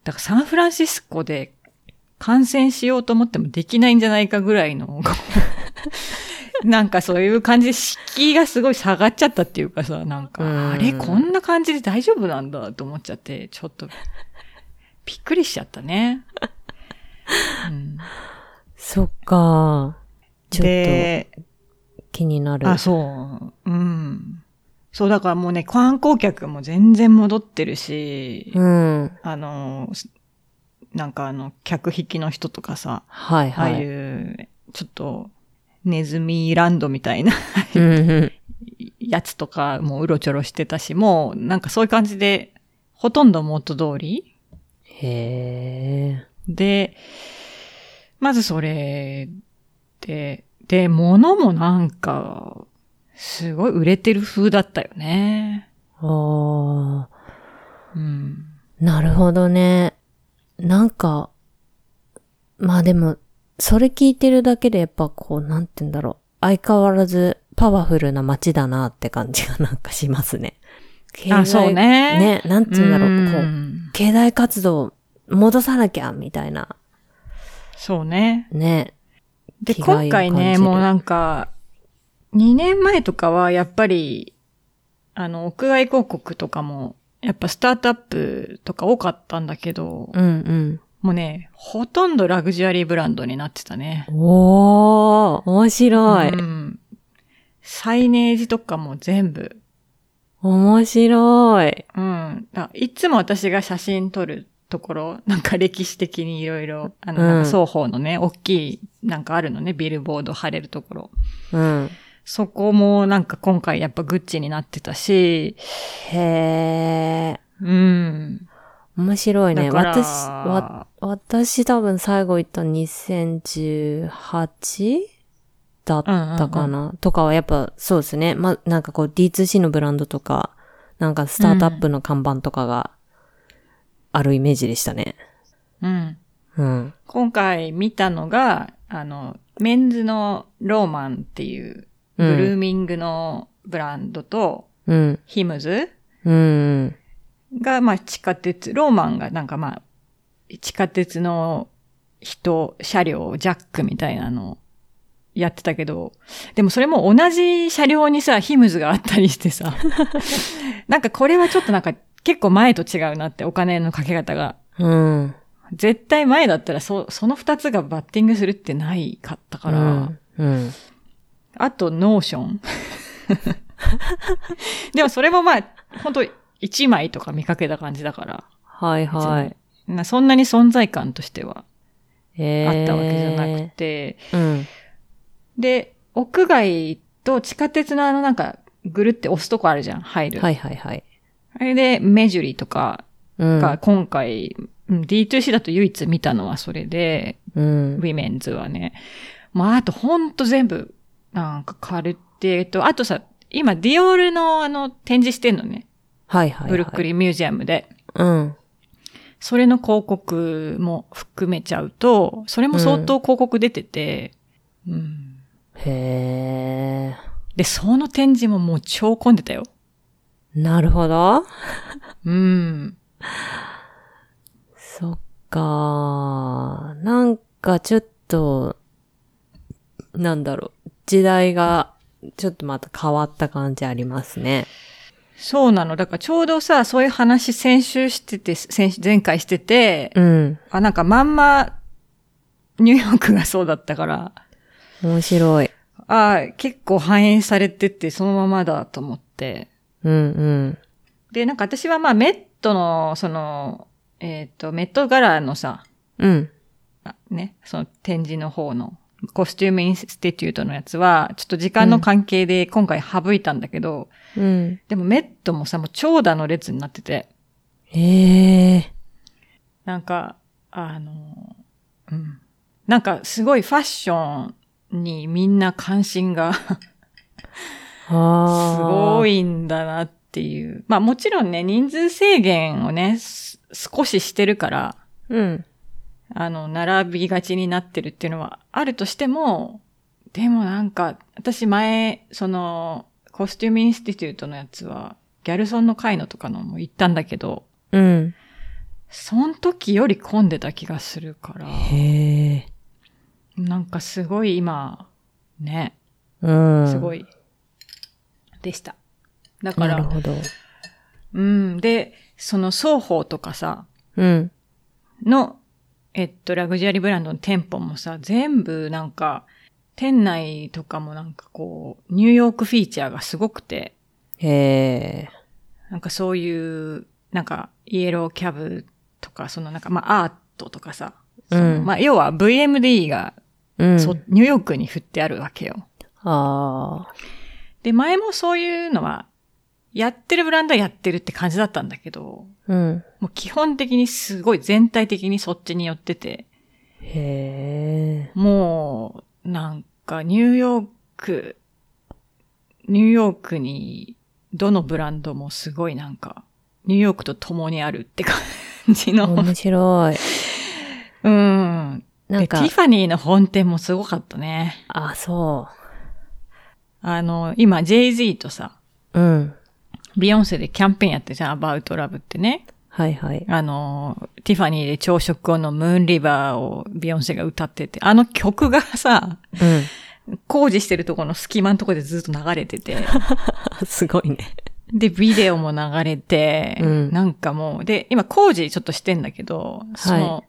だからサンフランシスコで感染しようと思ってもできないんじゃないかぐらいの、なんかそういう感じで敷居がすごい下がっちゃったっていうかさ、なんか、うんあれこんな感じで大丈夫なんだと思っちゃって、ちょっと、びっくりしちゃったね。うん、そっか。ちょっで、と気になる。あ、そう。うん。そう、だからもうね、観光客も全然戻ってるし、うん。あの、なんかあの、客引きの人とかさ、はいああはいい。う、ちょっと、ネズミランドみたいな。やつとかもううろちょろしてたし、もうなんかそういう感じで、ほとんど元通りへえ。で、まずそれで、で、物もなんか、すごい売れてる風だったよね。ああ。うん。なるほどね。なんか、まあでも、それ聞いてるだけでやっぱこう、なんて言うんだろう。相変わらずパワフルな街だなって感じがなんかしますね。経 あ、そうね。ね、なんて言うんだろう。こう、ん経済活動戻さなきゃ、みたいな。そうね。ね。で、今回ね、もうなんか、2年前とかはやっぱり、あの、屋外広告とかも、やっぱスタートアップとか多かったんだけど、うんもうね、ほとんどラグジュアリーブランドになってたね。うん。おー、面白い。うん。サイネージとかも全部。面白い。うん。あいつも私が写真撮るところ、なんか歴史的にいろいろ、あの、双方のね、大きい、なんかあるのね、ビルボード貼れるところ。うん。そこもなんか今回やっぱグッチになってたし、へー。うん。面白いね。私、わ、私多分最後行った 2018? だったかな、とかはやっぱそうですね。ま、なんかこう D2C のブランドとか、なんかスタートアップの看板とかがあるイメージでしたね。うん。うん。今回見たのが、あの、メンズのローマンっていう、ブうんルーミングのブランドと、うん。ヒムズうん。が、まあ地下鉄、ローマンがなんかまあ、地下鉄の人、車両、ジャックみたいなのをやってたけど、でもそれも同じ車両にさ、 Hims があったりしてさ、なんかこれはちょっとなんか結構前と違うなって、お金のかけ方が。うん。絶対前だったらそ、その二つがバッティングするってないかったから、うん。うん。あと Notion。でもそれもまあ、本当一枚とか見かけた感じだから、はいはい。なそんなに存在感としてはえあったわけじゃなくて、うん。で、屋外と地下鉄のあのなんか、ぐるって押すとこあるじゃん、入る。はいはいはい。あれで、メジュリとかうん。が今回、うん D2C だと唯一見たのはそれで、うんウ。ィメンズはね。まあ、あとほんと全部、なんかカルティと、あとさ、今、ディオールのあの、展示してんのね。はいはいはい。ブルックリンミュージアムで。うん。それの広告も含めちゃうと、それも相当広告出てて、うん。へで、その展示ももう超混んでたよ。ー。なるほど。うん。そっかなんかちょっと、なんだろう。時代が、ちょっとまた変わった感じありますね。そうなの。だからちょうどさ、そういう話先週してて、先週前回してて、うん。あ、なんかまんま、ニューヨークがそうだったから、面白い。あ結構反映されてて、そのままだと思って。うんうん。で、なんか私はまあメットの、その、えっ、と、メット柄のさ、うん。あね、その展示の方の、コスチュームインスティテュートのやつは、ちょっと時間の関係で今回省いたんだけど、うん。でもメットもさ、もう長蛇の列になってて、へえ。なんか、あの、うん。なんかすごいファッションにみんな関心があ すごい。いんだなっていう。まあもちろんね、人数制限をね、す少ししてるから、うん。あの、並びがちになってるっていうのはあるとしても、でもなんか、私前、その、コスチュームインスティテュートのやつは、ギャルソンの会のとかのも行ったんだけど、うん。その時より混んでた気がするから、へえ。なんかすごい今、ね、うん。すごい、でした。だから、なるほど。うん。で、その双方とかさ、うん。の、えっと、ラグジュアリーブランドの店舗もさ、全部なんか、店内とかもなんかこう、ニューヨークフィーチャーがすごくて、へえ。なんかそういう、なんか、イエローキャブとか、そのなんか、まあ、アートとかさ、うんまあ、要は VMD が、うん。そニューヨークに振ってあるわけよ。ああ。で、前もそういうのは、やってるブランドはやってるって感じだったんだけど、うん。もう基本的にすごい全体的にそっちに寄ってて、へえ。もう、なんか、ニューヨーク、ニューヨークに、どのブランドもすごいなんか、ニューヨークと共にあるって感じの。面白い。うん。で、なんかティ、ファニーの本店もすごかったね。あ、そあの、今、Jay-Z とさ、う。うん。ビヨンセでキャンペーンやってるじゃん、About Love ってね。はいはい。あの、ティファニーで朝食後のムーンリバーをビヨンセが歌ってて、あの曲がさ、うん。工事してるところの隙間のところでずっと流れてて、すごいね。で、ビデオも流れて、うんなんかもう、で、今工事ちょっとしてんだけど、その、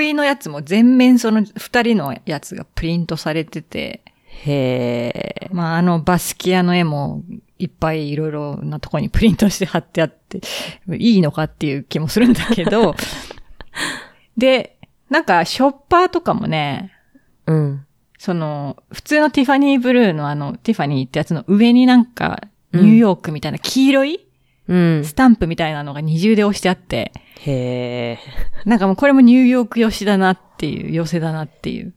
囲いのやつも全面その二人のやつがプリントされてて、へえ。まああのバスキアの絵もいっぱいいろいろなところにプリントして貼ってあって、いいのかっていう気もするんだけど、で、なんかショッパーとかもね、うん。その、普通のティファニーブルーのあの、ティファニーってやつの上になんか、ニューヨークみたいな黄色いうん。スタンプみたいなのが二重で押してあって、へえ。なんかもうこれもニューヨーク寄しだなっていう、寄せだなっていう。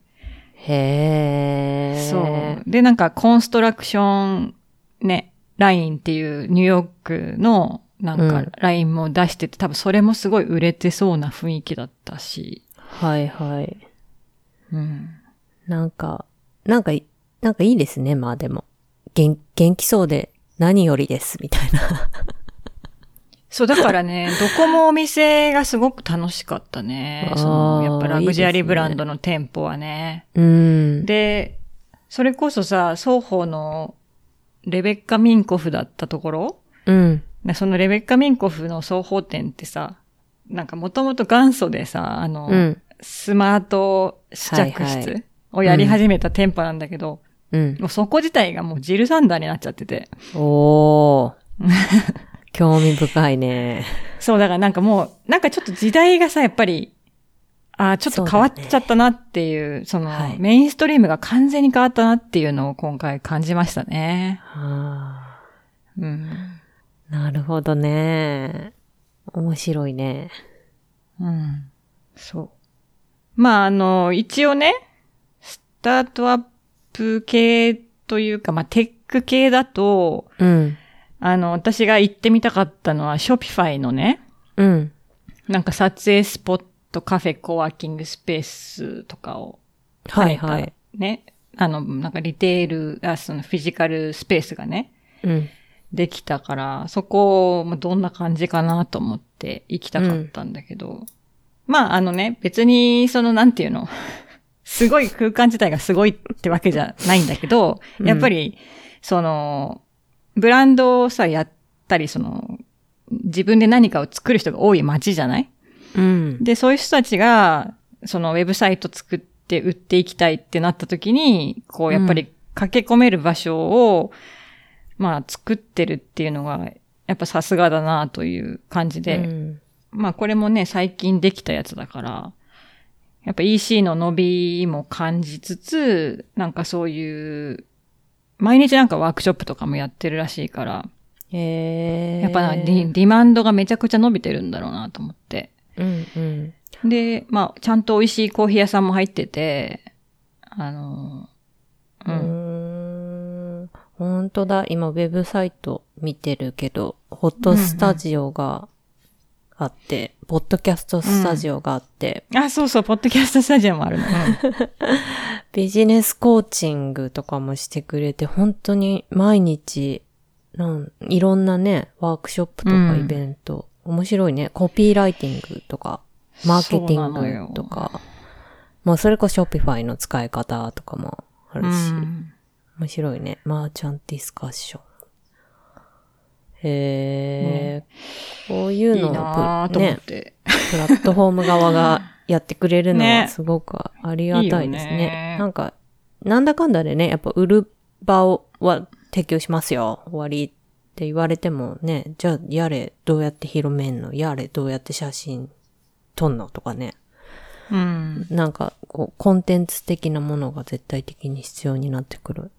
へえ。そう。で、なんかコンストラクション、ね、ラインっていうニューヨークのなんかうんラインも出してて、多分それもすごい売れてそうな雰囲気だったし。はいはい。うん。なんか、なんかい、なんかいいですね、まあでも。元、元気そうで何よりです、みたいな。そう、だからね、どこもお店がすごく楽しかったね。その、やっぱラグジュアリーブランドの店舗はね。うん。で、それこそさ、双方のレベッカ・ミンコフだったところ？うん。ねそのレベッカ・ミンコフの双方店ってさ、なんかもともと元祖でさ、あの、うん。スマート試着室をやり始めた店舗なんだけど、うん。もうそこ自体がもうジルサンダーになっちゃってて。おー。興味深いね。そう、だからなんかもう、なんかちょっと時代がさ、やっぱり、ああ、ちょっと変わっちゃったなっていう、その、はいメインストリームが完全に変わったなっていうのを今回感じましたね。はあうん。なるほどね。面白いね。うん。そう。まあ、あの、一応ね、スタートアップ系というか、まあ、テック系だと、うん。あの、私が行ってみたかったのは、Shopify のね、うん。なんか撮影スポット、カフェ、コワーキングスペースとかを、はいはい。ね、あの、なんかリテール、あそのフィジカルスペースがね、うん。できたから、そこもどんな感じかなと思って行きたかったんだけど、まああのね、別にそのなんていうの、すごい空間自体がすごいってわけじゃないんだけど、うんやっぱり、その、ブランドをさ、やったり、その、自分で何かを作る人が多い街じゃない？うん。で、そういう人たちが、そのウェブサイト作って売っていきたいってなった時に、こう、やっぱり駆け込める場所を、まあ、作ってるっていうのが、やっぱさすがだなという感じで、うんまあ、これもね、最近できたやつだから、やっぱ EC の伸びも感じつつ、なんかそういう、毎日なんかワークショップとかもやってるらしいから、へえ。やっぱなディディマンドがめちゃくちゃ伸びてるんだろうなと思って。うんうん。で、まあ、ちゃんと美味しいコーヒー屋さんも入ってて、あの、う。うんーん。本当だ。今、ウェブサイト見てるけど、ホットスタジオがあって、ポッドキャストスタジオがあって、あ、そうそう、ポッドキャストスタジオもあるの。ビジネスコーチングとかもしてくれて、本当に毎日、なんいろんなね、ワークショップとかうんイベント、面白いね。コピーライティングとか、マーケティングとか、もうそれこそ Shopify の使い方とかもあるし、うん面白いね。マーチャンディスカッション。へえ、こういういいのをね、て。プラットフォーム側がやってくれるのはねすごくありがたいですね。いいよねなんか、なんだかんだでね、やっぱ売る場をは提供しますよ。終わりって言われてもね、じゃあやれ、どうやって広めんの？やれ、どうやって写真撮んの？とかね。うん。なんか、こう、コンテンツ的なものが絶対的に必要になってくる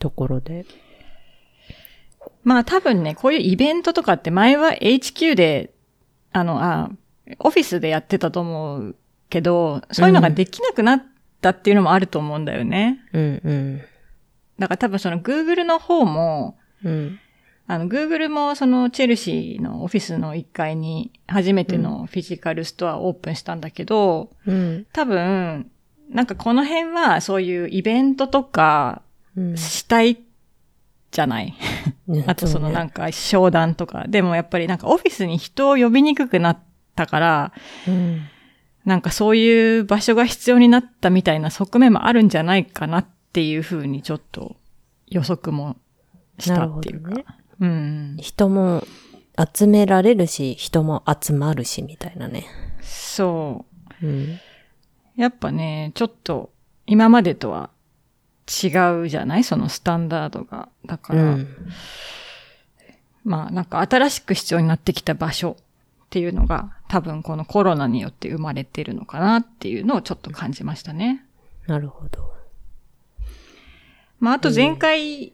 ところで。まあ多分ね、こういうイベントとかって前は HQ で、あの、あ、オフィスでやってたと思うけど、そういうのができなくなったっていうのもあると思うんだよね。うんうん。だから多分その Google の方も、うん。あの、Google もそのチェルシーのオフィスの1階に初めてのフィジカルストアをオープンしたんだけど、うん。多分、なんかこの辺はそういうイベントとかうん。したいじゃない？あとそのなんか商談とか。でもやっぱりなんかオフィスに人を呼びにくくなったから、うん。なんかそういう場所が必要になったみたいな側面もあるんじゃないかなっていうふうにちょっと予測もしたっていうか。なるうん。人も集められるし、人も集まるし、みたいなね。そうん。う。やっぱね、ちょっと今までとは違うじゃない？そのスタンダードが。だから、うん。まあなんか新しく必要になってきた場所っていうのが多分このコロナによって生まれてるのかなっていうのをちょっと感じましたね。なるほど。まああと前回い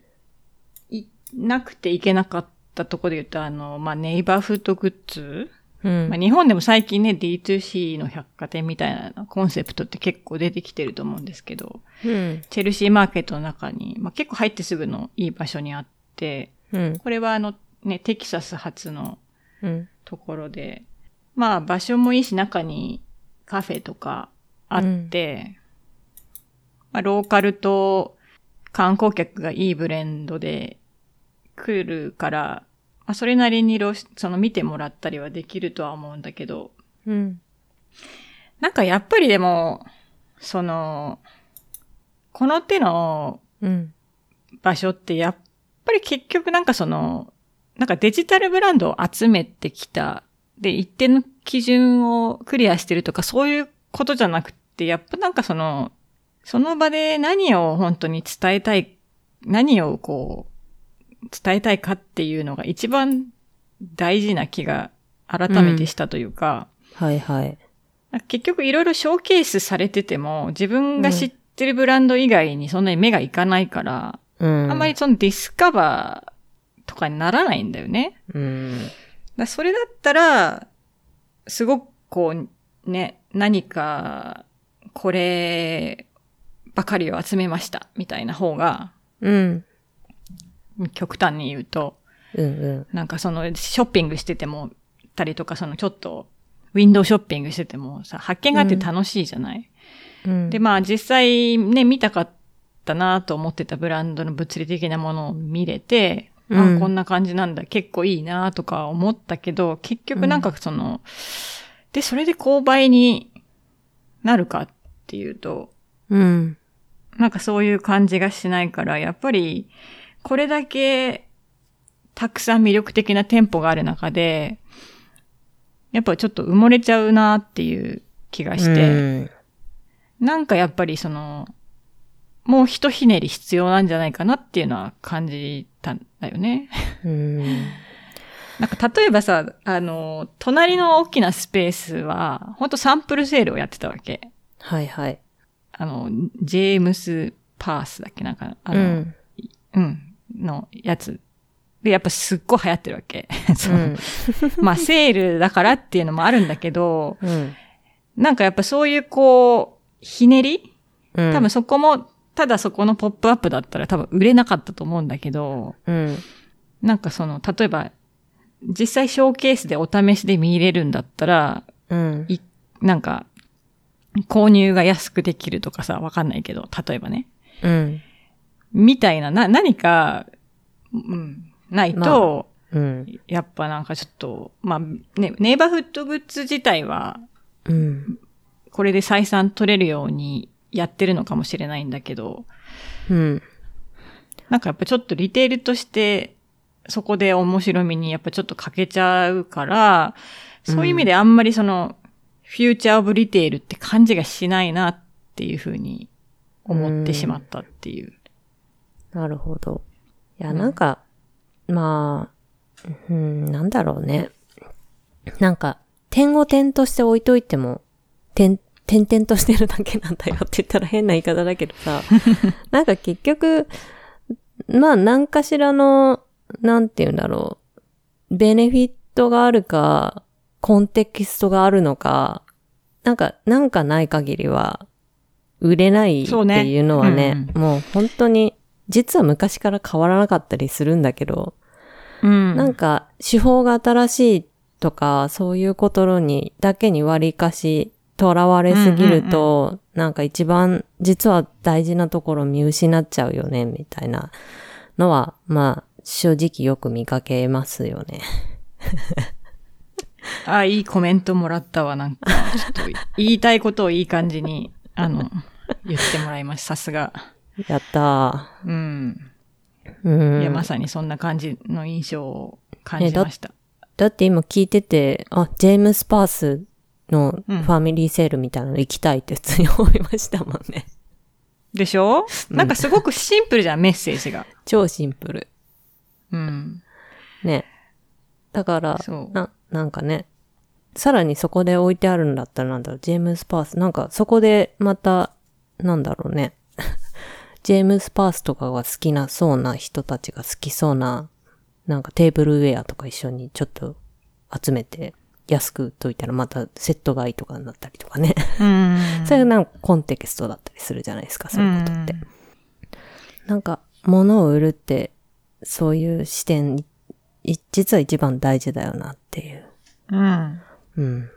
なくていけなかったところで言うとあの、まあネイバーフードグッズ、うん。まあ、日本でも最近ね D2C の百貨店みたいなコンセプトって結構出てきてると思うんですけど、うん。チェルシーマーケットの中に、まあ、結構入ってすぐのいい場所にあって、うん。これはあのね、テキサス発のうん。ところで、まあ場所もいいし中にカフェとかあって、まあローカルと観光客がいいブレンドで来るから、まあそれなりにロその見てもらったりはできるとは思うんだけど、うん。なんかやっぱりでも、その、この手のうん。場所ってやっぱり結局なんかその、なんかデジタルブランドを集めてきた。で、一定の基準をクリアしてるとかそういうことじゃなくて、やっぱなんかその、その場で何を本当に伝えたい、何をこう、伝えたいかっていうのが一番大事な気が改めてしたというか、はいはい。なんか結局いろいろショーケースされてても、自分が知ってるブランド以外にそんなに目がいかないから、うん。あんまりそのディスカバーとかにならないんだよね。うん。だそれだったら、すごくこう、ね、何か、こればかりを集めました、みたいな方が、うん。極端に言うと、うんうん。なんかその、ショッピングしてても、たりとか、そのちょっと、ウィンドウショッピングしててもさ、発見があって楽しいじゃない、うん。で、まあ実際ね、見たかったなと思ってたブランドの物理的なものを見れて、うんあ、こんな感じなんだ、結構いいなとか思ったけど、結局なんかその、で、それで購買になるかっていうと、うん。なんかそういう感じがしないから、やっぱり、これだけたくさん魅力的な店舗がある中で、やっぱちょっと埋もれちゃうなっていう気がして、なんかやっぱりその、もう一ひねり必要なんじゃないかなっていうのは感じたんだよね。うん。なんか例えばさ、あの、隣の大きなスペースは、ほんとサンプルセールをやってたわけ。はいはい。あの、ジェームス・パースだっけ？なんか、あの、うん。うん、のやつ。で、やっぱすっごい流行ってるわけ。そううん。まあ、セールだからっていうのもあるんだけど、うん。なんかやっぱそういうこう、ひねり？うん。多分そこも、ただそこのポップアップだったら多分売れなかったと思うんだけど、うん。なんかその、例えば、実際ショーケースでお試しで見入れるんだったら、うん。い、なんか、購入が安くできるとかさ、わかんないけど、例えばね。うん。みたいな、な、何か、うん、ないと、うん。やっぱなんかちょっと、まあ、ね、ネイバーフッドグッズ自体は、うん。これで採算取れるようにやってるのかもしれないんだけど、うん。なんかやっぱちょっとリテールとして、そこで面白みにやっぱちょっと欠けちゃうから、そういう意味であんまりその、フューチャーオブリテールって感じがしないなっていうふうに思ってしまったっていう。なるほど。いや、うん。なんか、まあ、うん、なんだろうね。なんか、点を点として置いといても、点、点々としてるだけなんだよって言ったら変な言い方だけどさ、なんか結局、まあ、何かしらの、なんて言うんだろう、ベネフィットがあるか、コンテキストがあるのか、なんか、なんかない限りは、売れないっていうのはね、うん。もう本当に、実は昔から変わらなかったりするんだけど、うん。なんか手法が新しいとか、そういうことにだけに割りかし、囚われすぎると、なんか一番実は大事なところ見失っちゃうよね、みたいなのは、まあ、正直よく見かけますよね。あ、いいコメントもらったわ。なんか、ちょっと言いたいことをいい感じに、あの、言ってもらいました。さすが。やったうん。ー。うん。いや、まさにそんな感じの印象を感じました。だって今聞いてて、あ、ジェームス・パースのフうんァミリーセールみたいなの行きたいって普通に思いましたもんね。でしょ？なんかすごくシンプルじゃん、メッセージが。超シンプル。うん。ね。だからな、なんかね、さらにそこで置いてあるんだったらなんだろう、ジェームス・パース、なんかそこでまた、なんだろうね。ジェームス・パースとかが好きなそうな人たちが好きそうな、なんかテーブルウェアとか一緒にちょっと集めて安く売っといたらまたセット買いとかになったりとかね。うん。それがなんかコンテキストだったりするじゃないですか、そういうことって。うんなんか、物を売るって、そういう視点、い実は一番大事だよなっていう。うん。うん。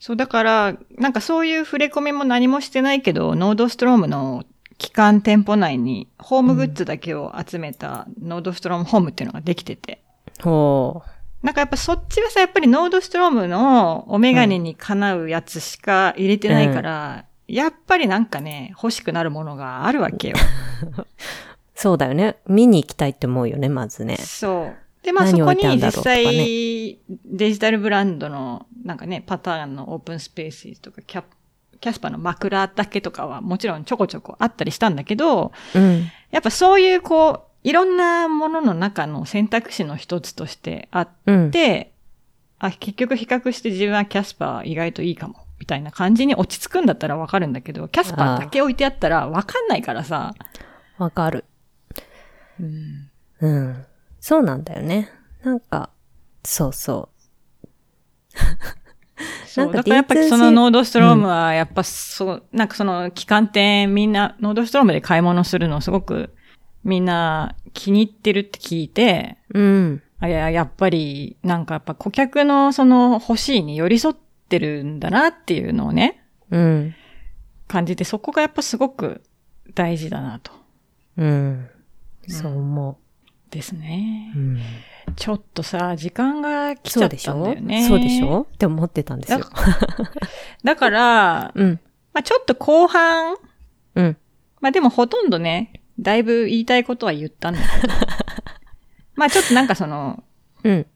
そう、だから、なんかそういう触れ込みも何もしてないけど、ノードストロームの旗艦店舗内に、ホームグッズだけを集めたノードストロームホームっていうのができてて。ほなんかやっぱそっちはさ、やっぱりノードストロームのお眼鏡にかなうやつしか入れてないから、やっぱりなんかね、欲しくなるものがあるわけよ。う。そうだよね。見に行きたいって思うよね、まずね。そう。で、まあそ何こに実際、デジタルブランドの、なんかね、パターンのオープンスペースとか、キャキャスパーの枕だけとかはもちろんちょこちょこあったりしたんだけど、うん。やっぱそういうこう、いろんなものの中の選択肢の一つとしてあっうん。て、あ、結局比較して自分はキャスパー意外といいかも。みたいな感じに落ち着くんだったらわかるんだけど、キャスパーだけ置いてあったらわかんないからさ。わかる。うん。うん。そうなんだよね。なんか、そうそそう。なんかだからやっぱ D2C りそのノードストロームは、やっぱそう、なんかその期間店みんな、ノードストロームで買い物するのすごくみんな気に入ってるって聞いて、う。うん。あいや、やっぱり、なんかやっぱ顧客のその欲しいに寄り添ってるんだなっていうのをね、うん。感じて、そこがやっぱすごく大事だなと。うん。そう思ですねう。。うん。ちょっとさ、時間が来ちゃっそうでしたょんだよね。そうでしょ？って思ってたんですよ。だから、うん。まあちょっと後半、うん。まあでもほとんどね、だいぶ言いたいことは言ったんだけど。まあちょっとなんかその、うん。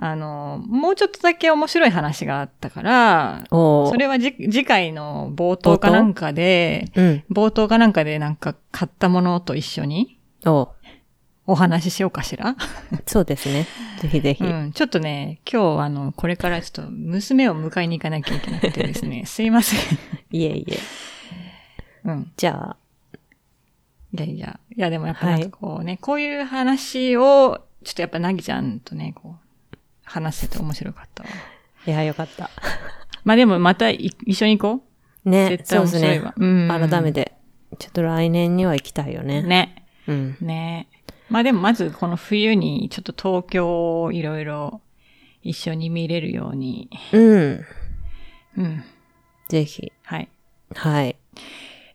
あの、もうちょっとだけ面白い話があったから、それはじ次回の冒頭かなんかで、うん。冒頭かなんかでなんか買ったものと一緒におお話ししようかしら？そうですね。ぜひぜひ。うん。ちょっとね、今日あの、これからちょっと娘を迎えに行かなきゃいけなくてですね、すいません。いえいえ。うん。じゃあ、いやいや、いやでもやっぱなんかこうね、こういう話を、ちょっとやっぱなぎちゃんとね、こう、話してて面白かったわ。いや、よかった。まあでもまたい一緒に行こね、絶対面白いわそうですね。うん改めて。ちょっと来年には行きたいよう。ね。。ね。うん。ね。まあでもまずこの冬にちょっと東京をいろいろ一緒に見れるように。うん。うん。ぜひ。はい。はい。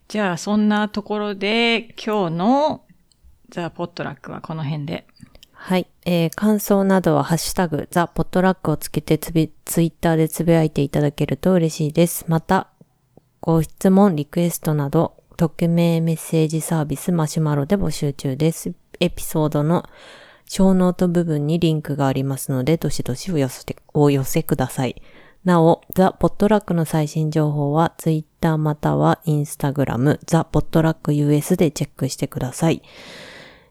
じゃあそんなところで今日のザ・ポットラックはこの辺で。はい。えー、感想などはハッシュタグ、ザ・ポットラックをつけてツイッターでつぶやいていただけると嬉しいです。また、ご質問、リクエストなど、匿名メッセージサービスマシュマロで募集中です。エピソードのショーノート部分にリンクがありますので、どしどしお寄せ、お寄せください。なお、ザ・ポットラックの最新情報は、ツイッターまたはインスタグラム、ザ・ポットラック US でチェックしてください。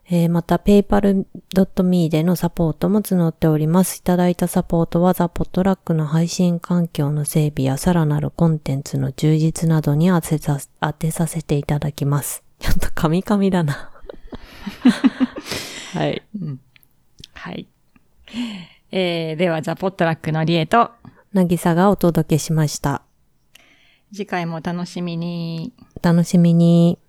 えーまた、paypal.me でのサポートも募っております。いただいたサポートは、ザ・ポットラックの配信環境の整備やさらなるコンテンツの充実などに当てさ当てさせていただきます。ちょっとカミカミだな。はい。うん。はい。えー、ではザ・ポットラックのリエと、なぎさがお届けしました。次回もお楽しみに。お楽しみに。